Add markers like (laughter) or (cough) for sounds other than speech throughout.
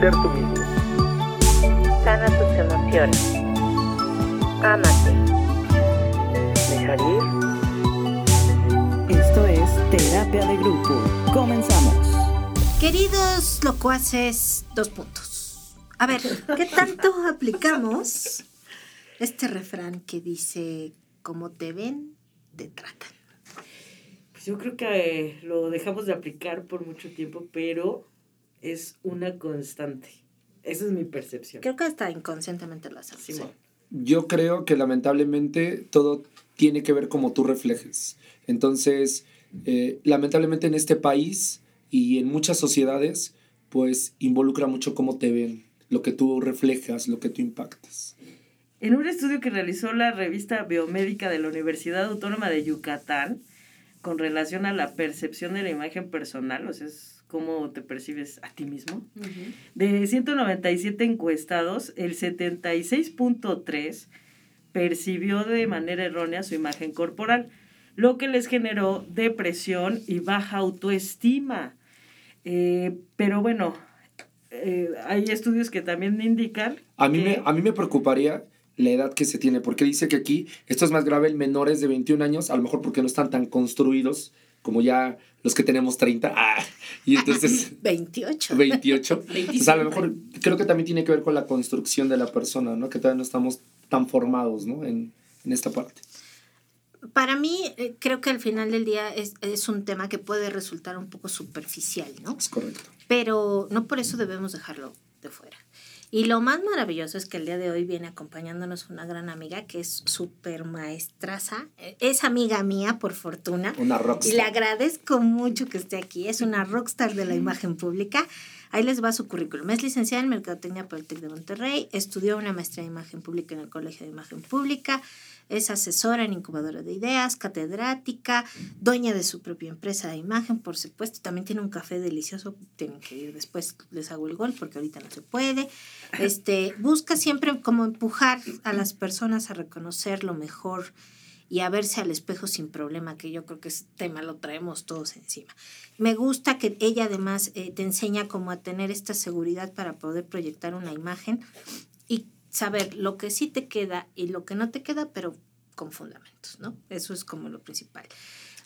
ser tú mismo. Sana tus emociones. Ámate. Dejar ir. Esto es Terapia de Grupo. Comenzamos. Queridos locuaces, dos puntos. A ver, ¿qué tanto aplicamos este refrán que dice, como te ven, te tratan? Pues yo creo que eh, lo dejamos de aplicar por mucho tiempo, pero es una constante. Esa es mi percepción. Creo que hasta inconscientemente lo hacemos. Yo creo que lamentablemente todo tiene que ver como tú reflejes. Entonces, eh, lamentablemente en este país y en muchas sociedades, pues involucra mucho cómo te ven, lo que tú reflejas, lo que tú impactas. En un estudio que realizó la revista biomédica de la Universidad Autónoma de Yucatán, con relación a la percepción de la imagen personal, o sea, es cómo te percibes a ti mismo, de 197 encuestados, el 76.3 percibió de manera errónea su imagen corporal, lo que les generó depresión y baja autoestima. Eh, pero bueno, eh, hay estudios que también indican... A mí, que- me, a mí me preocuparía la edad que se tiene, porque dice que aquí esto es más grave en menores de 21 años, a lo mejor porque no están tan construidos como ya los que tenemos 30. Ah, y entonces (laughs) 28. 28. (laughs) Entonces, a lo mejor creo que también tiene que ver con la construcción de la persona, ¿no? Que todavía no estamos tan formados, ¿no? En, en esta parte. Para mí, eh, creo que al final del día es, es un tema que puede resultar un poco superficial, ¿no? Es correcto. pero no por eso debemos dejarlo de fuera. Y lo más maravilloso es que el día de hoy viene acompañándonos una gran amiga que es súper maestraza. Eh, Es amiga mía, por fortuna. Una Y rockstar. le agradezco mucho que esté aquí. Es una rockstar de la imagen pública. Ahí les va su currículum. Es licenciada en Mercadotecnia por el TEC de Monterrey. Estudió una maestría en imagen pública en el Colegio de Imagen Pública. Es asesora en incubadora de ideas, catedrática, dueña de su propia empresa de imagen, por supuesto. También tiene un café delicioso. Tienen que ir después, les hago el gol porque ahorita no se puede. Este, busca siempre como empujar a las personas a reconocer lo mejor y a verse al espejo sin problema, que yo creo que ese tema lo traemos todos encima. Me gusta que ella además eh, te enseña como a tener esta seguridad para poder proyectar una imagen saber lo que sí te queda y lo que no te queda, pero con fundamentos, ¿no? Eso es como lo principal.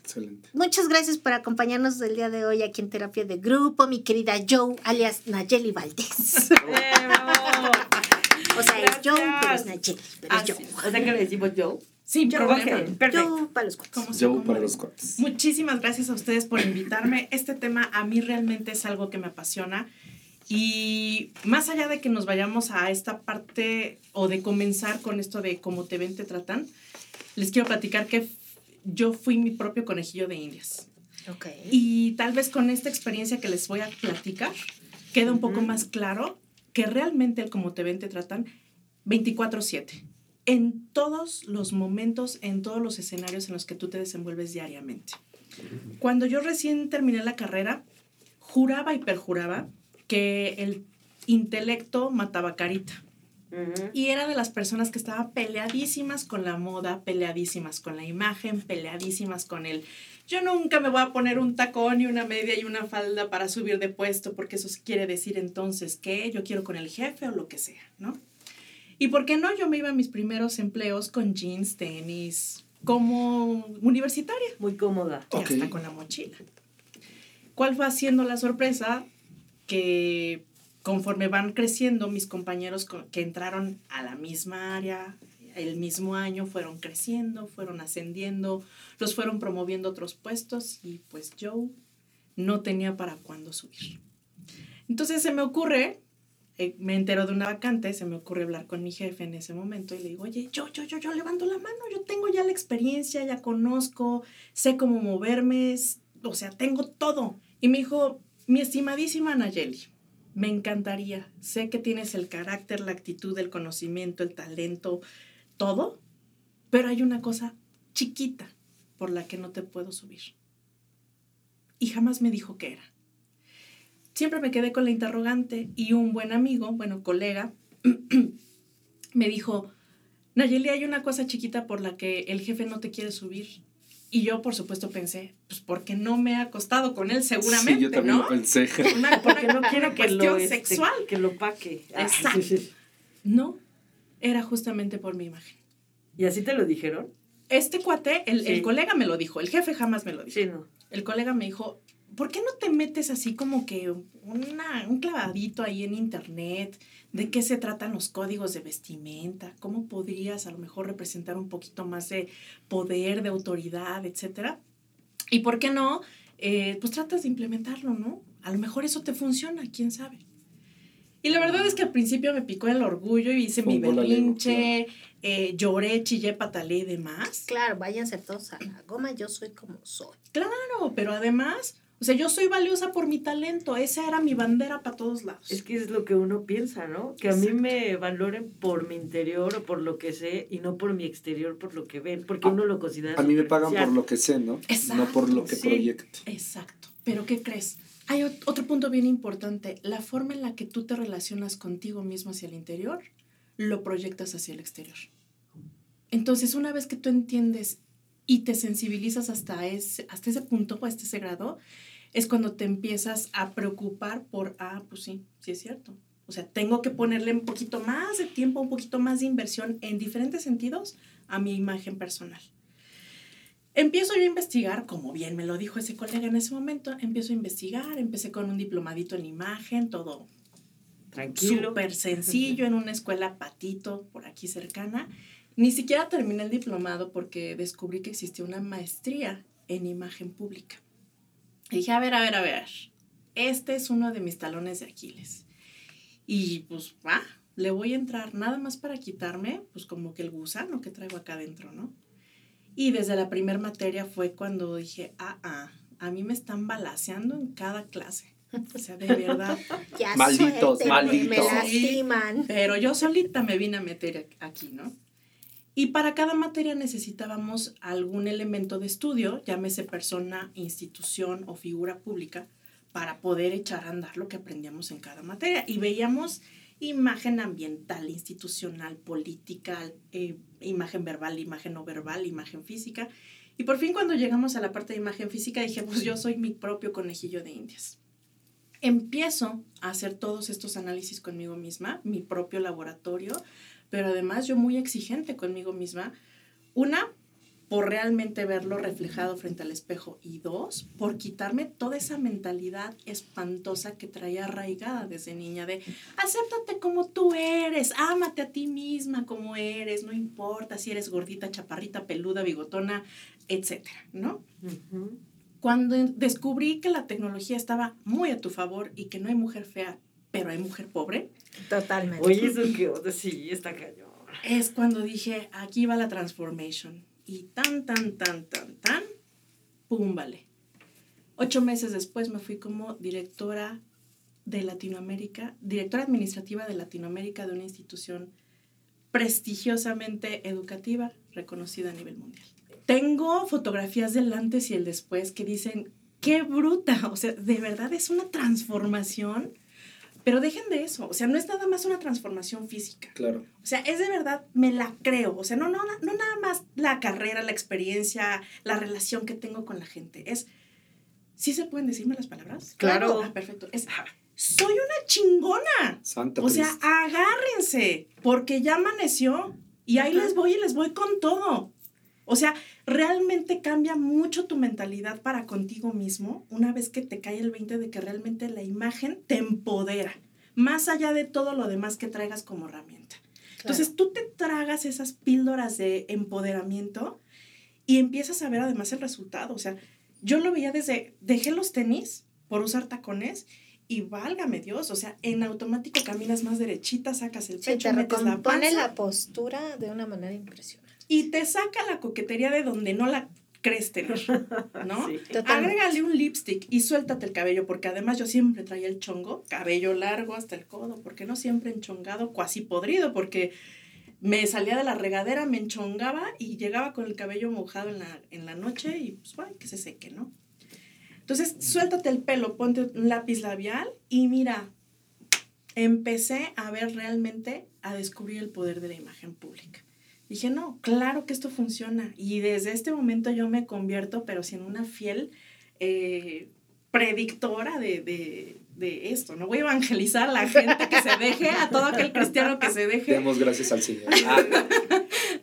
Excelente. Muchas gracias por acompañarnos el día de hoy aquí en Terapia de Grupo, mi querida Joe, alias Nayeli Valdés. (laughs) O sea, es Joe, pero es. Nayeli, pero es Así Joe. O sea que le decimos yo. Sin problema. Ok, perfecto. Joe para los cuates. Joe acomoda. para los cuates. Muchísimas gracias a ustedes por invitarme. Este tema a mí realmente es algo que me apasiona. Y más allá de que nos vayamos a esta parte o de comenzar con esto de cómo te ven, te tratan, les quiero platicar que yo fui mi propio conejillo de indias. Ok. Y tal vez con esta experiencia que les voy a platicar, queda un poco más claro que realmente el cómo te ven, te tratan 24/7. En todos los momentos, en todos los escenarios en los que tú te desenvuelves diariamente. Cuando yo recién terminé la carrera, juraba y perjuraba que el intelecto mataba carita. Y era de las personas que estaban peleadísimas con la moda, peleadísimas con la imagen, peleadísimas con el yo nunca me voy a poner un tacón y una media y una falda para subir de puesto porque eso quiere decir entonces que yo quiero con el jefe o lo que sea, ¿no? Y por qué no, yo me iba a mis primeros empleos con jeans, tenis, como universitaria Muy cómoda. y hasta con la mochila. ¿Cuál fue haciendo la sorpresa? Que conforme van creciendo mis compañeros co- que entraron a la misma área, el mismo año, fueron creciendo, fueron ascendiendo, los fueron promoviendo a otros puestos y pues yo no tenía para cuándo subir. Entonces se me ocurre, eh, me entero de una vacante, se me ocurre hablar con mi jefe en ese momento y le digo, oye, yo, yo, yo, yo levanto la mano, yo tengo ya la experiencia, ya conozco, sé cómo moverme, o sea, tengo todo. Y me dijo, mi estimadísima Nayeli, me encantaría, sé que tienes el carácter, la actitud, el conocimiento, el talento, todo, pero hay una cosa chiquita por la que no te puedo subir. Y jamás me dijo qué era. Siempre me quedé con la interrogante y un buen amigo, bueno, colega, (clears throat) me dijo, Nayeli, hay una cosa chiquita por la que el jefe no te quiere subir Y yo, por supuesto, pensé, pues porque no me he acostado con él seguramente, Sí, yo también ¿no? lo pensé. Una, Porque no quiere una que lo, cuestión este, sexual. que lo paque. Ah, Exacto. sí, sí. No, era justamente por mi imagen. ¿Y así te lo dijeron? Este cuate, el, Sí. el colega me lo dijo, el jefe jamás me lo dijo. Sí, no. El colega me dijo, ¿por qué no te metes así como que una, un clavadito ahí en internet? ¿De qué se tratan los códigos de vestimenta? ¿Cómo podrías a lo mejor representar un poquito más de poder, de autoridad, etcétera? ¿Y por qué no? Eh, pues tratas de implementarlo, ¿no? A lo mejor eso te funciona, quién sabe. Y la verdad es que al principio me picó el orgullo y hice mi berrinche, eh, lloré, chillé, patalé y demás. Claro, váyanse todos a la goma, yo soy como soy. Claro, pero además, o sea, yo soy valiosa por mi talento, esa era mi bandera para todos lados. Es que es lo que uno piensa, ¿no? Que a mí me valoren por mi interior o por lo que sé y no por mi exterior, por lo que ven, porque uno lo considera A mí me pagan por lo que sé, ¿no? Exacto, no por lo que sí. proyecto. Exacto. Pero ¿qué crees? Hay ot- otro punto bien importante, la forma en la que tú te relacionas contigo mismo hacia el interior, lo proyectas hacia el exterior. Entonces, una vez que tú entiendes y te sensibilizas hasta ese, hasta ese punto hasta ese grado, es cuando te empiezas a preocupar por, ah, pues sí, sí es cierto. O sea, tengo que ponerle un poquito más de tiempo, un poquito más de inversión en diferentes sentidos a mi imagen personal. Empiezo yo a investigar, como bien me lo dijo ese colega en ese momento, empiezo a investigar, empecé con un diplomadito en imagen, todo Tranquilo. súper sencillo, en una escuela patito, por aquí cercana. Ni siquiera terminé el diplomado porque descubrí que existía una maestría en imagen pública. Y dije, a ver, a ver, a ver, este es uno de mis talones de Aquiles. Y pues, va, le voy a entrar nada más para quitarme, pues como que el gusano que traigo acá adentro, ¿no? Y desde la primera materia fue cuando dije, ah, ah, a mí me están balaseando en cada clase. O sea, de verdad. (laughs) Ya Malditos, malditos. Me lastiman. Pero yo solita me vine a meter aquí, ¿no? Y para cada materia necesitábamos algún elemento de estudio, llámese persona, institución o figura pública, para poder echar a andar lo que aprendíamos en cada materia. Y veíamos imagen ambiental, institucional, política, eh, imagen verbal, imagen no verbal, imagen física. Y por fin cuando llegamos a la parte de imagen física dije, pues yo soy mi propio conejillo de indias. Empiezo a hacer todos estos análisis conmigo misma, mi propio laboratorio, pero además yo muy exigente conmigo misma. Una, por realmente verlo reflejado frente al espejo y dos, por quitarme toda esa mentalidad espantosa que traía arraigada desde niña de acéptate como tú eres, ámate a ti misma como eres, no importa si eres gordita, chaparrita, peluda, bigotona, etcétera, ¿no? Cuando descubrí que la tecnología estaba muy a tu favor y que no hay mujer fea, pero hay mujer pobre, Totalmente. Oye, eso que onda, sí, está cañón. es cuando dije, aquí va la transformation. Y tan, tan, tan, tan, tan, pum, vale. Ocho meses después me fui como directora de Latinoamérica, directora administrativa de Latinoamérica de una institución prestigiosamente educativa reconocida a nivel mundial. Tengo fotografías del antes y el después que dicen, qué bruta, o sea, de verdad es una transformación, pero dejen de eso, o sea, no es nada más una transformación física. Claro. O sea, es de verdad, me la creo. O sea, no, no, no nada más la carrera, la experiencia, la relación que tengo con la gente. Es, ¿sí se pueden decirme las palabras? Claro. Ah, perfecto. Es, soy una chingona. Santa O sea, Cristo. agárrense, porque ya amaneció y ahí les voy y les voy con todo. O sea, realmente cambia mucho tu mentalidad para contigo mismo una vez que te cae el 20 de que realmente la imagen te empodera, más allá de todo lo demás que traigas como herramienta. Entonces tú te tragas esas píldoras de empoderamiento y empiezas a ver además el resultado. O sea, yo lo veía desde, dejé los tenis por usar tacones y válgame Dios, o sea, en automático caminas más derechita, sacas el Sí, pecho, te metes la panza la postura de una manera impresionante. Y te saca la coquetería de donde no la crees tener, (laughs) ¿no? Sí. Agrégale un lipstick y suéltate el cabello, porque además yo siempre traía el chongo, cabello largo hasta el codo, porque no siempre enchongado, cuasi podrido, porque me salía de la regadera, me enchongaba y llegaba con el cabello mojado en la, en la noche y pues bueno, que se seque, ¿no? Entonces, suéltate el pelo, ponte un lápiz labial y mira, empecé a ver realmente, a descubrir el poder de la imagen pública. Dije, no, claro que esto funciona. Y desde este momento yo me convierto, pero sí en una fiel eh, predictora de, de, de esto. No voy a evangelizar a la gente que se deje, a todo aquel cristiano que se deje Demos gracias al Señor. (laughs)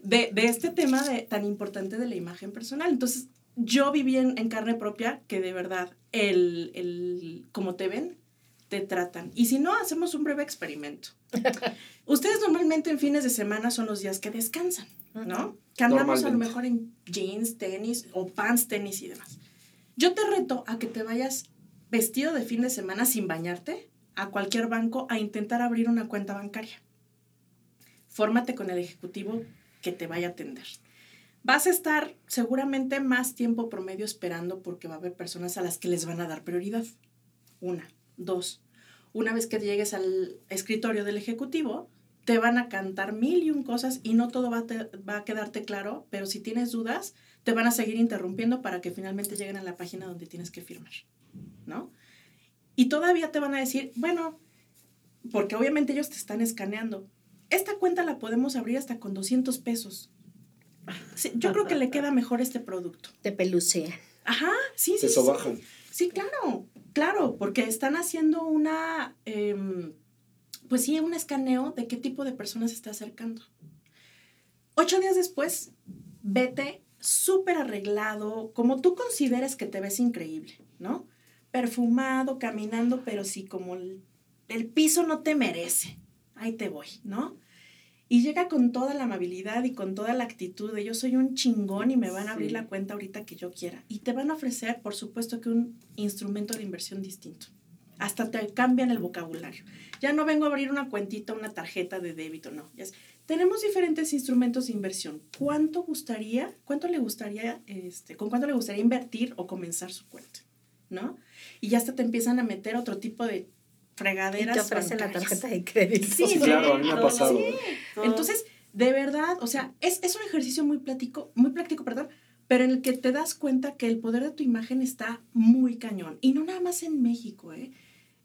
De, de este tema de, tan importante de la imagen personal. Entonces, yo viví en, en carne propia que de verdad, el, el, como te ven, te tratan. Y si no, hacemos un breve experimento. (laughs) Ustedes normalmente en fines de semana son los días que descansan, ¿no? Que andamos a lo mejor en jeans, tenis o pants, tenis y demás. Yo te reto a que te vayas vestido de fin de semana sin bañarte a cualquier banco a intentar abrir una cuenta bancaria. Fórmate con el ejecutivo que te vaya a atender. Vas a estar seguramente más tiempo promedio esperando porque va a haber personas a las que les van a dar prioridad. Una. Dos. Una vez que llegues al escritorio del ejecutivo, te van a cantar mil y un cosas y no todo va a, te- va a quedarte claro, pero si tienes dudas, te van a seguir interrumpiendo para que finalmente lleguen a la página donde tienes que firmar, ¿no? Y todavía te van a decir, bueno, porque obviamente ellos te están escaneando. Esta cuenta la podemos abrir hasta con 200 pesos. Sí, yo creo que le queda mejor este producto. Te pelucean. Ajá, sí, sí. se sí. sobajan. Sí, claro, claro, porque están haciendo una, em, pues sí, un escaneo de qué tipo de persona se está acercando. Ocho días después, vete súper arreglado, como tú consideres que te ves increíble, ¿no? Perfumado, caminando, pero sí, como el piso no te merece. Ahí te voy, ¿no? Y llega con toda la amabilidad y con toda la actitud de yo soy un chingón y me van a abrir Sí. la cuenta ahorita que yo quiera. Y te van a ofrecer, por supuesto, que un instrumento de inversión distinto. Hasta te cambian el vocabulario. Ya no vengo a abrir una cuentita, una tarjeta de débito, no. Ya es- tenemos diferentes instrumentos de inversión. ¿Cuánto gustaría, cuánto le gustaría, este, con cuánto le gustaría invertir o comenzar su cuenta? ¿No? Y ya hasta te empiezan a meter otro tipo de Y fregaderas. te ofrecen la bancarias. tarjeta de crédito. Sí, Sí, claro, a mí me ha pasado. Sí. Todo. Entonces, de verdad, o sea, es, es un ejercicio muy práctico, muy práctico, perdón, pero en el que te das cuenta que el poder de tu imagen está muy cañón. Y no nada más en México, ¿eh?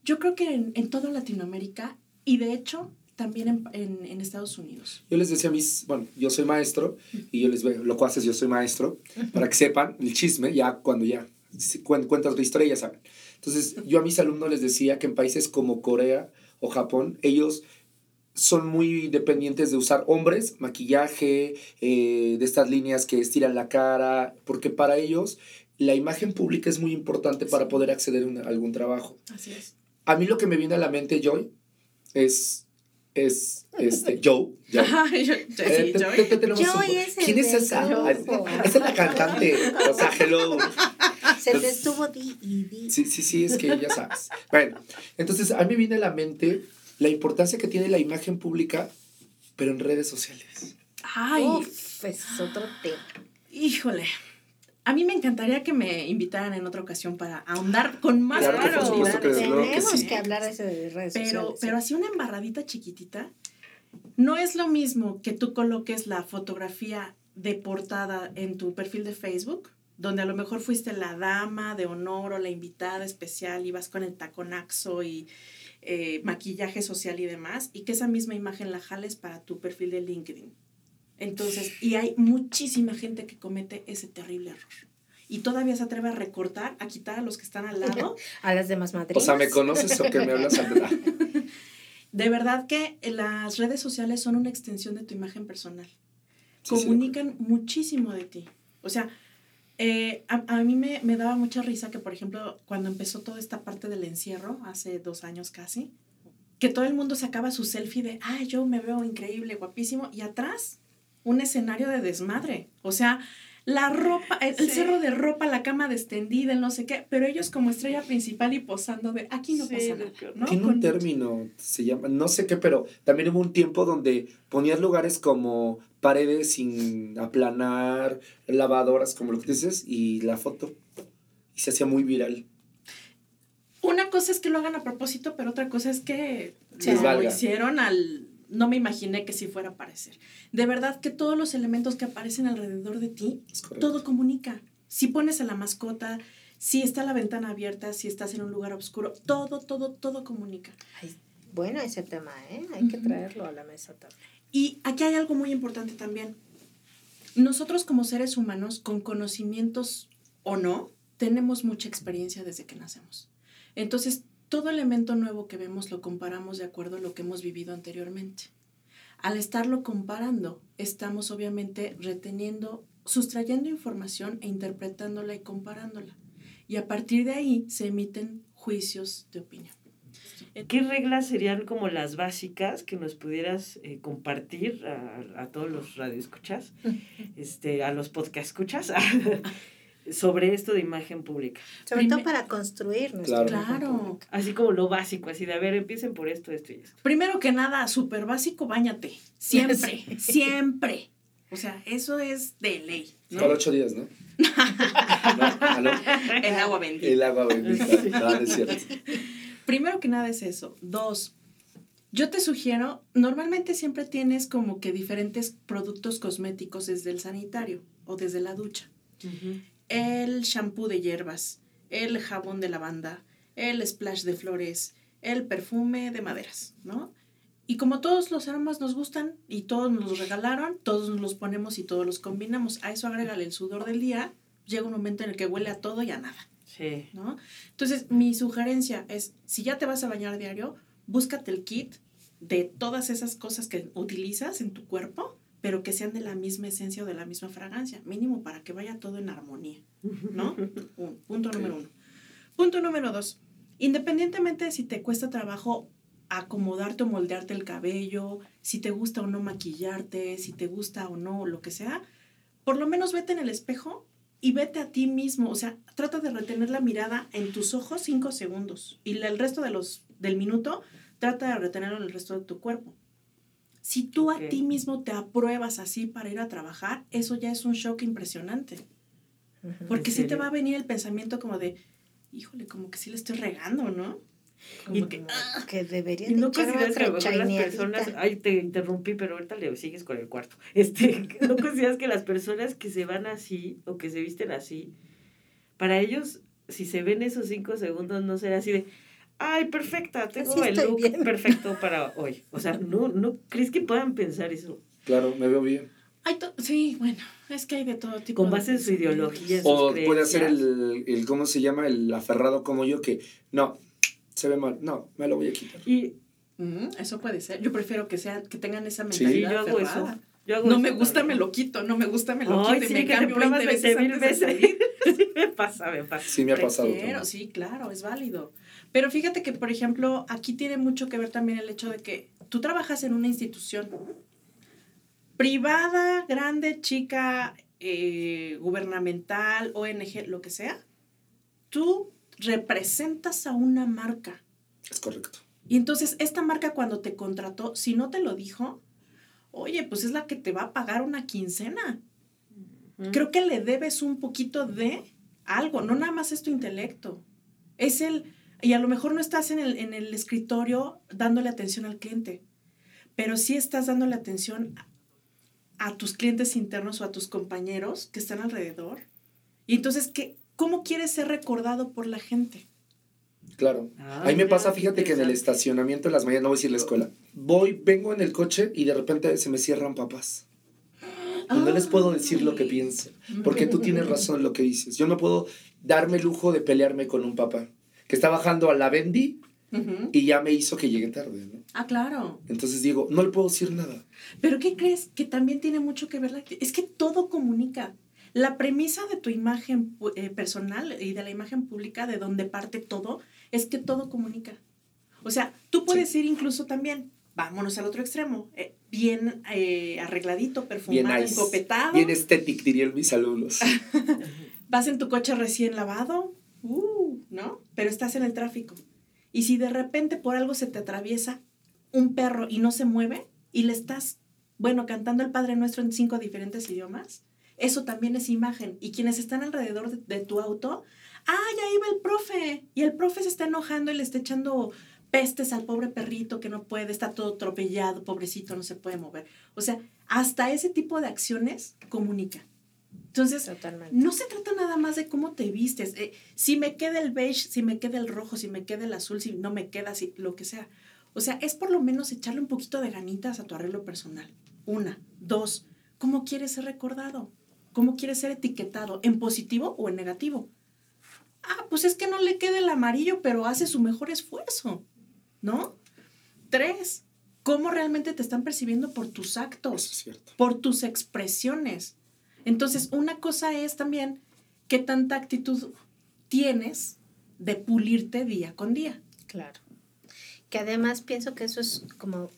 Yo creo que en, en toda Latinoamérica y de hecho también en, en- en Estados Unidos. Yo les decía a mis, bueno, yo soy maestro y yo les veo, lo cual haces, yo soy maestro, para que sepan el chisme, ya cuando ya cuentas la historia ya saben. Entonces, yo a mis alumnos les decía que en países como Corea o Japón, ellos son muy dependientes de usar hombres, maquillaje, eh, de estas líneas que estiran la cara, porque para ellos la imagen pública es muy importante para poder acceder a un- a algún trabajo. Así es. A mí lo que me viene a la mente, Joy, es, es este, (laughs) Joe. Joe. Eh, ¿Quién es esa? Esa es la cantante. O sea, hello. Se te Entonces- estuvo di y di. Sí, sí, sí, es que ya sabes. (laughs) Bueno, entonces a mí me viene a la mente la importancia que tiene la imagen pública, pero en redes sociales. Ay, Uf, es otro tema. híjole. A mí me encantaría que me invitaran en otra ocasión para ahondar con más Claro profundidad. que Tenemos sí. que hablar de eso de redes Pero, sociales. pero así una embarradita chiquitita, no es lo mismo que tú coloques la fotografía de portada en tu perfil de Facebook, donde a lo mejor fuiste la dama de honor o la invitada especial y vas con el taconaxo y eh, maquillaje social y demás, y que esa misma imagen la jales para tu perfil de LinkedIn. Entonces, y hay muchísima gente que comete ese terrible error. Y todavía se atreve a recortar, a quitar a los que están al lado (laughs) A las demás O madrinas. sea, ¿me conoces o que me hablas? (laughs) De verdad que las redes sociales son una extensión de tu imagen personal. Sí, sí, Comunican muchísimo de ti. O sea, eh, a, a mí me, me daba mucha risa que, por ejemplo, cuando empezó toda esta parte del encierro, hace dos años casi, que todo el mundo sacaba su selfie de, ah, yo me veo increíble, guapísimo, y atrás un escenario de desmadre. O sea, la ropa, el, cerro de ropa, la cama extendida, el no sé qué, pero ellos como estrella principal y posando de, aquí no Sí, pasa no, nada. ¿no? Tiene un término, se llama, no sé qué, pero también hubo un tiempo donde ponías lugares como paredes sin aplanar, lavadoras, como lo que dices, y la foto. Y se hacía muy viral. Una cosa es que lo hagan a propósito, pero otra cosa es que lo hicieron al... No me imaginé que sí fuera a aparecer. De verdad que todos los elementos que aparecen alrededor de ti, todo comunica. Si pones a la mascota, si está la ventana abierta, si estás en un lugar oscuro, todo, todo, todo comunica. Ay, bueno ese tema, ¿eh? Hay que traerlo a la mesa también. Y aquí hay algo muy importante también. nosotros como seres humanos, con conocimientos o no, tenemos mucha experiencia desde que nacemos. Entonces, todo elemento nuevo que vemos lo comparamos de acuerdo a lo que hemos vivido anteriormente. Al estarlo comparando, estamos obviamente reteniendo, sustrayendo información e interpretándola y comparándola. Y a partir de ahí se emiten juicios de opinión. ¿Qué reglas serían como las básicas que nos pudieras eh, compartir a, a, todos los radioescuchas, (laughs) este, a los podcast escuchas, (laughs) sobre esto de imagen pública? Sobre Primer, todo para construir nuestra claro. claro. Así como lo básico, así de, a ver, empiecen por esto, esto y esto. Primero que nada, súper básico, bañate. Siempre, (laughs) sí. siempre. O sea, eso es de ley. ¿no? Cada ocho días, ¿no? ¿No? El agua bendita. El agua bendita. No, no es cierto. Primero que nada es eso. Dos, yo te sugiero, normalmente siempre tienes como que diferentes productos cosméticos desde el sanitario o desde la ducha. Uh -huh. El shampoo de hierbas, el jabón de lavanda, el splash de flores, el perfume de maderas, ¿no? Y como todos los aromas nos gustan y todos nos los regalaron, todos nos los ponemos y todos los combinamos. A eso agrégale el sudor del día, llega un momento en el que huele a todo y a nada. Sí. ¿no? Entonces, mi sugerencia es, si ya te vas a bañar diario, búscate el kit de todas esas cosas que utilizas en tu cuerpo, pero que sean de la misma esencia o de la misma fragancia, mínimo para que vaya todo en armonía, ¿no? (laughs) Un, punto número uno. Punto número dos, independientemente de si te cuesta trabajo acomodarte o moldearte el cabello, si te gusta o no maquillarte, si te gusta o no, lo que sea, por lo menos vete en el espejo y vete a ti mismo, o sea, trata de retener la mirada en tus ojos cinco segundos y el resto de los, del minuto trata de retenerlo en el resto de tu cuerpo. Si tú okay. a ti mismo te apruebas así para ir a trabajar, eso ya es un shock impresionante. Porque sí te va a venir el pensamiento como de, híjole, como que sí le estoy regando, ¿no? Como y que, ah, que debería y no consideras que a lo mejor las personas ay te interrumpí pero ahorita le sigues con el cuarto (laughs) este no consideras que las personas que se van así o que se visten así para ellos si se ven esos cinco segundos no será así de ay perfecta tengo Así el look bien. perfecto (laughs) para hoy o sea no no crees que puedan pensar eso Claro, me veo bien. Hay to- sí, bueno, es que hay de todo tipo. con base en su ideología sus O puede ser creencias. el, el, ¿cómo se llama? El aferrado como yo que, no, se ve mal, no, me lo voy a quitar. y Ujú, eso puede ser. Yo prefiero que sean, que tengan esa Sí, mentalidad. yo hago eso yo hago No eso me gusta, también. me lo quito, no me gusta, me lo Ay, quito. y sí, me que cambio pruebas 20 veces 20 mil antes de veces. salir. (laughs) sí me pasa me pasa Sí me ha pasado. Prefiero, sí, claro, es válido. Pero fíjate que, por ejemplo, aquí tiene mucho que ver también el hecho de que tú trabajas en una institución privada, grande, chica, eh, gubernamental, ONG, lo que sea. Tú representas a una marca. Es correcto. Y entonces esta marca cuando te contrató, si no te lo dijo, oye, pues es la que te va a pagar una quincena. Creo que le debes un poquito de algo, no nada más es tu intelecto. Es el, y a lo mejor no estás en el, en el escritorio dándole atención al cliente, pero sí estás dándole atención a, a tus clientes internos o a tus compañeros que están alrededor. Y entonces, ¿qué, ¿cómo quieres ser recordado por la gente? Claro. Ah, Ahí me pasa, fíjate que en el estacionamiento en las mañanas, no voy a decir la escuela, voy, vengo en el coche y de repente se me cierran papás. Y no les puedo decir lo que pienso, porque tú tienes razón en lo que dices. Yo no puedo darme el lujo de pelearme con un papá que está bajando a la Bendy y ya me hizo que llegue tarde, ¿no? Ah, claro. Entonces digo, no le puedo decir nada. Pero ¿qué crees? Que también tiene mucho que ver. La, es que todo comunica. La premisa de tu imagen eh, personal y de la imagen pública, de donde parte todo, es que todo comunica. O sea, tú puedes ir incluso también, vámonos al otro extremo, eh, bien eh, arregladito, Bien perfumado, nice. encopetado. Bien estético, dirían mis alumnos. (laughs) vas en tu coche recién lavado, uh, ¿no? Pero estás en el tráfico. Y si de repente por algo se te atraviesa un perro y no se mueve y le estás, bueno, cantando el Padre Nuestro en cinco diferentes idiomas, eso también es imagen. Y quienes están alrededor de, de tu auto, ah, ya iba el profe. Y el profe se está enojando y le está echando pestes al pobre perrito que no puede, está todo atropellado, pobrecito, no se puede mover. O sea, hasta ese tipo de acciones comunican. Entonces, Totalmente. no se trata nada más de cómo te vistes. eh, si me queda el beige, si me queda el rojo, si me queda el azul, si no me queda, si, lo que sea. O sea, es por lo menos echarle un poquito de ganitas a tu arreglo personal. Una. Dos. ¿cómo quieres ser recordado? ¿Cómo quieres ser etiquetado? ¿En positivo o en negativo? Ah, pues es que no le queda el amarillo, pero hace su mejor esfuerzo, ¿no? Tres, ¿cómo realmente te están percibiendo por tus actos? es cierto. por tus expresiones. Entonces, una cosa es también qué tanta actitud tienes de pulirte día con día. Claro. Que además pienso que eso es como,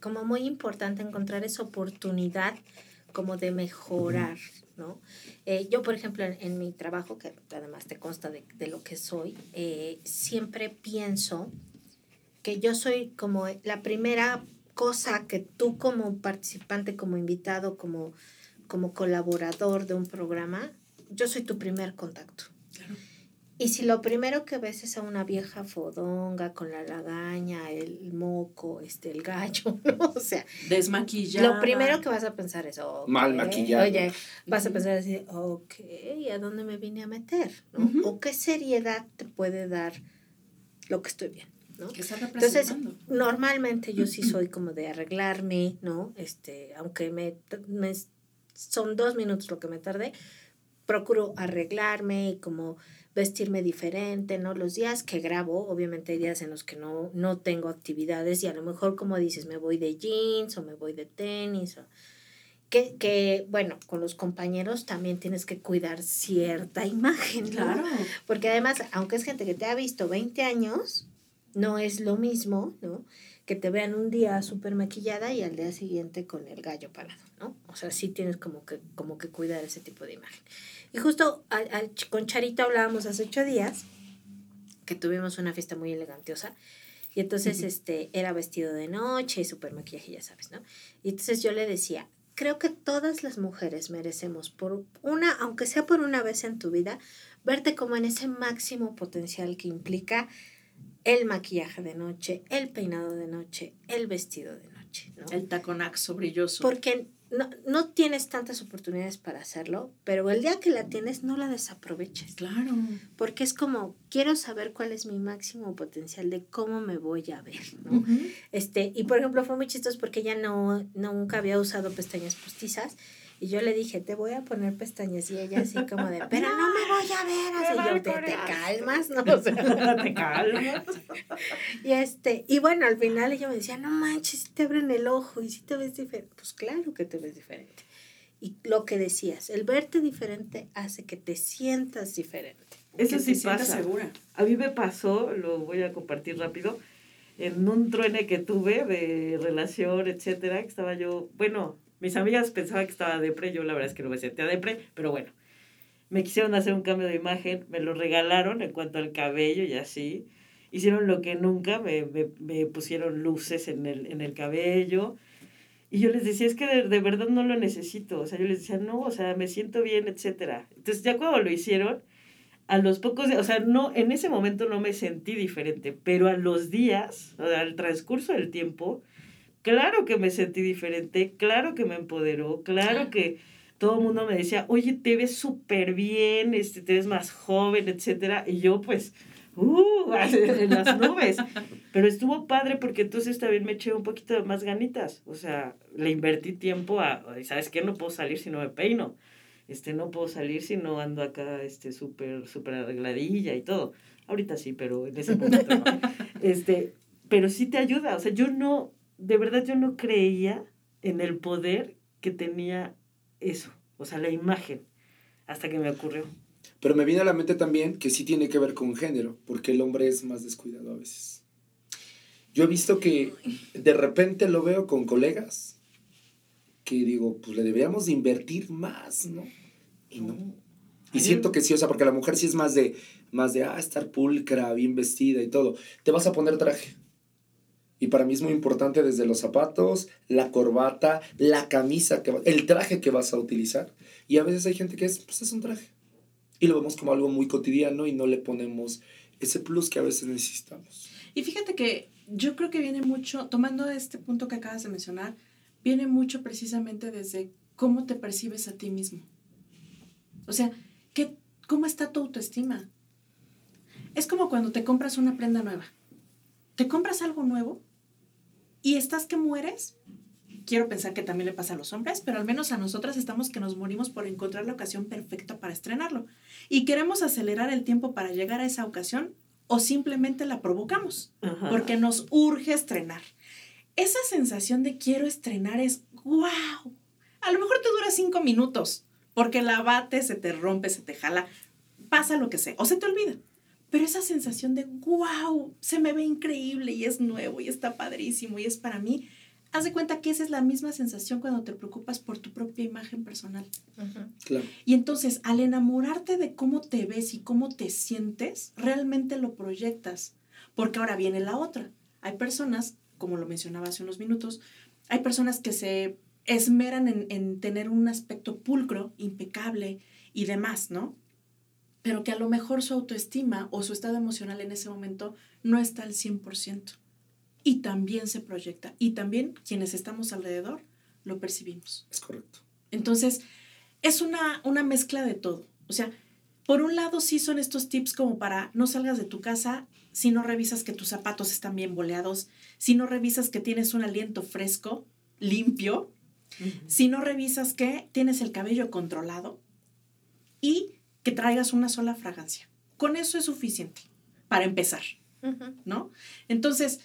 como muy importante encontrar esa oportunidad como de mejorar, ¿no? Eh, yo, por ejemplo, en, mi trabajo, que además te consta de, de lo que soy, eh, siempre pienso que yo soy como la primera cosa que tú como participante, como invitado, como, como colaborador de un programa, yo soy tu primer contacto. Y si lo primero que ves es a una vieja fodonga con la lagaña, el moco, este, el gallo, (laughs) ¿no? O sea, Desmaquillada. lo primero que vas a pensar es, ok, Mal maquillado. Oye, vas a pensar así, ok, ¿a dónde me vine a meter? ¿no? ¿O qué seriedad te puede dar lo que estoy viendo? ¿no? que está Entonces, normalmente yo sí (clears throat) soy como de arreglarme, ¿no? Este, aunque me, me- son dos minutos lo que me tardé, procuro arreglarme y como vestirme diferente, ¿no? Los días que grabo, obviamente hay días en los que no, no tengo actividades y a lo mejor, como dices, me voy de jeans o me voy de tenis o... Que, que, bueno, con los compañeros también tienes que cuidar cierta imagen, ¿no? Claro. Porque además, aunque es gente que te ha visto 20 años, no es lo mismo, ¿no? Que te vean un día súper maquillada y al día siguiente con el gallo parado, ¿no? O sea, sí tienes como que, como que cuidar ese tipo de imagen. Y justo al ch- con Charito hablábamos hace ocho días que tuvimos una fiesta muy elegantiosa. Y entonces este, era vestido de noche y súper maquillaje, ya sabes, ¿no? Y entonces yo le decía, creo que todas las mujeres merecemos por una, aunque sea por una vez en tu vida, verte como en ese máximo potencial que implica el maquillaje de noche, el peinado de noche, el vestido de noche, ¿no? El taconaxo brilloso. Porque no, no tienes tantas oportunidades para hacerlo, pero el día que la tienes no la desaproveches. Claro. Porque es como, quiero saber cuál es mi máximo potencial de cómo me voy a ver, ¿no? Este, y por ejemplo fue muy chistoso porque ella no, nunca había usado pestañas postizas. Y yo le dije, te voy a poner pestañas. Y ella así como de, (laughs) pero no me voy a ver. Así yo, te, te calmas, ¿no? (laughs) O sea, Te calmas. (laughs) y este, y bueno, al final ella me decía, no manches, si te abren el ojo y si te ves diferente. Pues claro que te ves diferente. Y lo que decías, el verte diferente hace que te sientas diferente. Eso sí pasa. segura. A mí me pasó, lo voy a compartir rápido, en un truene que tuve de relación, etcétera, que estaba yo, bueno, mis amigas pensaban que estaba depre, yo la verdad es que no me sentía depre, pero bueno, me quisieron hacer un cambio de imagen, me lo regalaron en cuanto al cabello y así, hicieron lo que nunca, me, me, me pusieron luces en el, en el cabello, y yo les decía, es que de, de verdad no lo necesito, o sea, yo les decía, no, o sea, me siento bien, etcétera. Entonces ya cuando lo hicieron, a los pocos días, o sea, no, en ese momento no me sentí diferente, pero a los días, o sea, al transcurso del tiempo, claro que me sentí diferente, claro que me empoderó, claro que todo el mundo me decía, oye, te ves súper bien, este, te ves más joven, etcétera, y yo pues, uh, (laughs) en las nubes. Pero estuvo padre porque entonces también me eché un poquito de más ganitas, o sea, le invertí tiempo a, ¿sabes qué? No puedo salir si no me peino este, no puedo salir si no ando acá, este, súper, súper arregladilla y todo. Ahorita sí, pero en ese momento no. (laughs) Este, pero sí te ayuda, o sea, yo no, de verdad yo no creía en el poder que tenía eso, o sea, la imagen, hasta que me ocurrió. Pero me viene a la mente también que sí tiene que ver con género, porque el hombre es más descuidado a veces. Yo he visto que de repente lo veo con colegas que digo, pues le deberíamos de invertir más, ¿no? Y no. Y siento que sí, o sea, porque la mujer sí es más de, más de, ah, estar pulcra, bien vestida y todo. Te vas a poner traje. Y para mí es muy importante desde los zapatos, la corbata, la camisa, que va- el traje que vas a utilizar. Y a veces hay gente que es, pues es un traje. Y lo vemos como algo muy cotidiano y no le ponemos ese plus que a veces necesitamos. Y fíjate que yo creo que viene mucho, tomando este punto que acabas de mencionar, viene mucho precisamente desde cómo te percibes a ti mismo. O sea, ¿qué, ¿cómo está tu autoestima? Es como cuando te compras una prenda nueva. Te compras algo nuevo y estás que mueres quiero pensar que también le pasa a los hombres, pero al menos a nosotras estamos que nos morimos por encontrar la ocasión perfecta para estrenarlo. Y queremos acelerar el tiempo para llegar a esa ocasión o simplemente la provocamos, Ajá. porque nos urge estrenar. Esa sensación de quiero estrenar es wow. A lo mejor te dura cinco minutos, porque la bate, se te rompe, se te jala, pasa lo que sea, o se te olvida. Pero esa sensación de wow, se me ve increíble y es nuevo y está padrísimo y es para mí, haz de cuenta que esa es la misma sensación cuando te preocupas por tu propia imagen personal. Claro. Y entonces, al enamorarte de cómo te ves y cómo te sientes, realmente lo proyectas. Porque ahora viene la otra. Hay personas, como lo mencionaba hace unos minutos, hay personas que se esmeran en, en tener un aspecto pulcro, impecable y demás, ¿no? Pero que a lo mejor su autoestima o su estado emocional en ese momento no está al 100%. Y también se proyecta. Y también quienes estamos alrededor lo percibimos. Es correcto. Entonces, es una, una mezcla de todo. O sea, por un lado sí son estos tips como para no salgas de tu casa si no revisas que tus zapatos están bien boleados, si no revisas que tienes un aliento fresco, limpio, si no revisas que tienes el cabello controlado y que traigas una sola fragancia. Con eso es suficiente para empezar, ¿no? Entonces,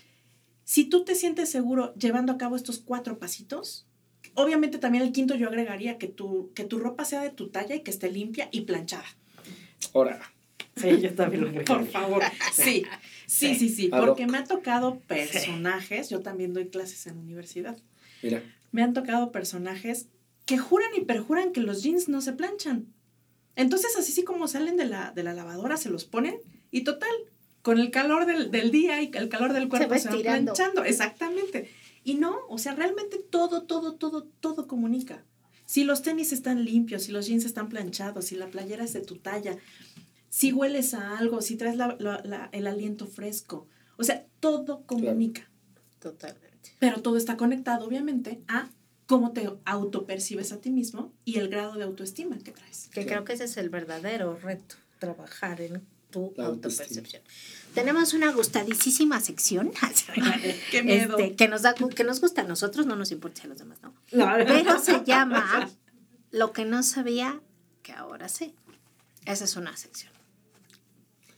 si tú te sientes seguro llevando a cabo estos cuatro pasitos, obviamente también el quinto yo agregaría que tu, que tu ropa sea de tu talla y que esté limpia y planchada. Ahora, Sí, yo también lo creo. Por favor. Sí, sí, sí, sí. Porque me ha tocado personajes, yo también doy clases en universidad, mira, me han tocado personajes que juran y perjuran que los jeans no se planchan. Entonces, así sí como salen de la, de la lavadora, se los ponen y total, con el calor del, del día y el calor del cuerpo va se, van estirando. planchando. Exactamente. Y no, o sea, realmente todo, todo, todo, todo comunica. Si los tenis están limpios, si los jeans están planchados, si la playera es de tu talla, si hueles a algo, si traes la- la- la- el aliento fresco. O sea, todo comunica. Totalmente. Pero todo está conectado, obviamente, a cómo te autopercibes a ti mismo y el grado de autoestima que traes. Que creo que ese es el verdadero reto, trabajar en tu La autoestima. autopercepción. Tenemos una gustadísima sección (laughs) Qué miedo. este, que, nos da, que nos gusta a nosotros, no nos importa si a los demás no. No, Pero se (laughs) llama Lo que no sabía que ahora sé. Esa es una sección.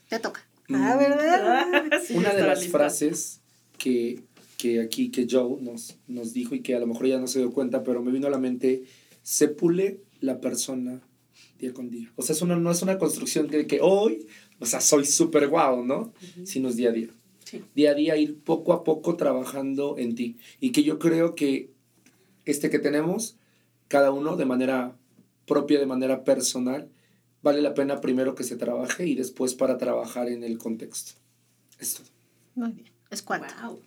Te toca. Ah, ¿verdad? Sí, una de las lista. frases que, que aquí, que Joe nos, nos dijo y que a lo mejor ya no se dio cuenta, pero me vino a la mente, se pule la persona día con día. O sea, es una, no es una construcción de que hoy, o sea, soy súper guau, ¿no? Sino es día a día. Sí. Día a día ir poco a poco trabajando en ti. Y que yo creo que este que tenemos, cada uno de manera propia, de manera personal, vale la pena primero que se trabaje y después para trabajar en el contexto. Es todo. Muy bien. Es cuánto. Wow.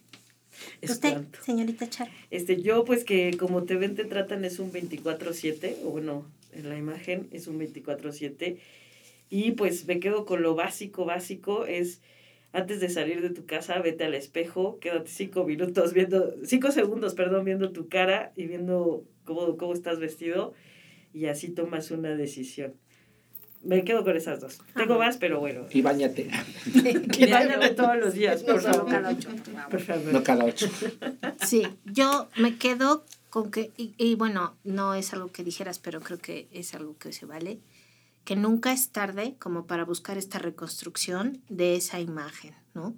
Usted, señorita Char. Este, yo pues que como te ven, te tratan es un 24/7, o bueno, en la imagen es un 24/7. Y pues me quedo con lo básico, básico es antes de salir de tu casa, vete al espejo, quédate cinco minutos viendo, cinco segundos, perdón, viendo tu cara y viendo cómo, cómo estás vestido y así tomas una decisión. Me quedo con esas dos. Tengo Ajá. más, pero bueno. Y bañate. (laughs) Y báñame todos los días, No por solo favor. cada ocho. Por favor. No cada ocho. Sí, yo me quedo con que, y, y bueno, no es algo que dijeras, pero creo que es algo que se vale, que nunca es tarde como para buscar esta reconstrucción de esa imagen, ¿no?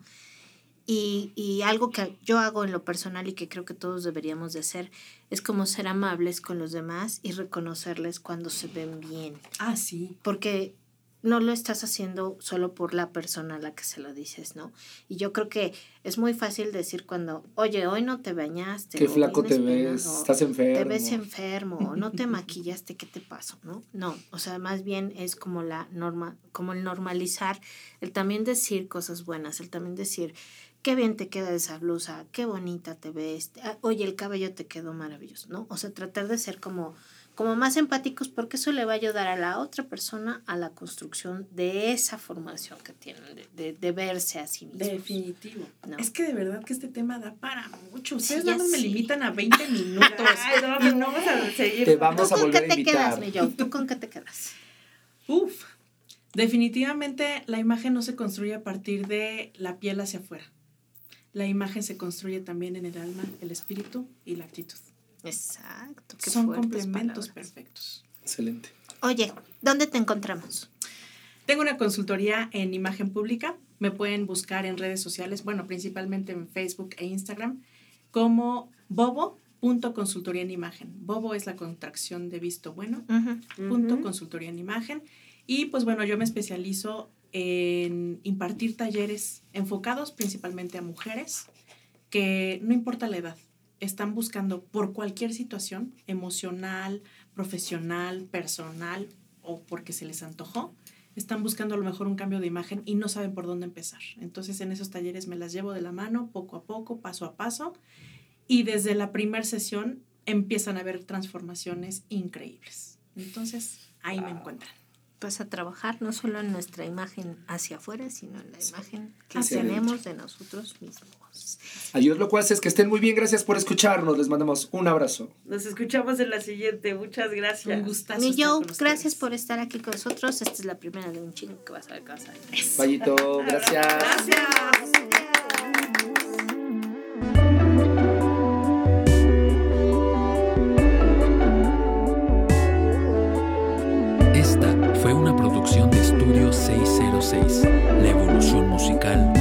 Y, y algo que yo hago en lo personal y que creo que todos deberíamos de hacer es como ser amables con los demás y reconocerles cuando se ven bien Ah, sí. porque no lo estás haciendo solo por la persona a la que se lo dices, ¿no? Y yo creo que es muy fácil decir cuando, oye, hoy no te bañaste. Qué flaco te ves, estás enfermo. Te ves enfermo, o no te maquillaste, ¿qué te pasó? ¿No? No, o sea, más bien es como la norma, como el normalizar, el también decir cosas buenas, el también decir, qué bien te queda esa blusa, qué bonita te ves, ah, oye, el cabello te quedó maravilloso, ¿no? O sea, tratar de ser como como más empáticos porque eso le va a ayudar a la otra persona a la construcción de esa formación que tienen, de, de, de verse a sí mismos. Definitivo. No. Es que de verdad que este tema da para mucho. Ustedes Sí, más me limitan a 20 (laughs) minutos. Ay, no, pero vamos a seguir. Te ¿Tú vamos a con volver qué a te quedas, mi? ¿Tú con qué te quedas? Uf. Definitivamente la imagen no se construye a partir de la piel hacia afuera. La imagen se construye también en el alma, el espíritu y la actitud. Exacto. qué Son complementos palabras. perfectos. Excelente. Oye, ¿dónde te encontramos? Tengo una consultoría en imagen pública. Me pueden buscar en redes sociales, bueno, principalmente en Facebook e Instagram, como bobo.consultoría en imagen. Bobo es la contracción de visto bueno, punto consultoría en imagen. Y pues bueno, yo me especializo en impartir talleres enfocados principalmente a mujeres que no importa la edad, están buscando por cualquier situación emocional, profesional, personal o porque se les antojó, están buscando a lo mejor un cambio de imagen y no saben por dónde empezar. Entonces en esos talleres me las llevo de la mano poco a poco, paso a paso y desde la primera sesión empiezan a ver transformaciones increíbles. Entonces ahí me encuentran pues a trabajar no solo en nuestra imagen hacia afuera, sino en la imagen que hacia tenemos de nosotros mismos. Adiós, lo cual es que estén muy bien. Gracias por escucharnos. Les mandamos un abrazo. Nos escuchamos en la siguiente. Muchas gracias. Un gustazo. Mi Joe, gracias por estar aquí con nosotros. Esta es la primera de un chingo que vas a alcanzar. Vallito, gracias. Gracias. la evolución musical.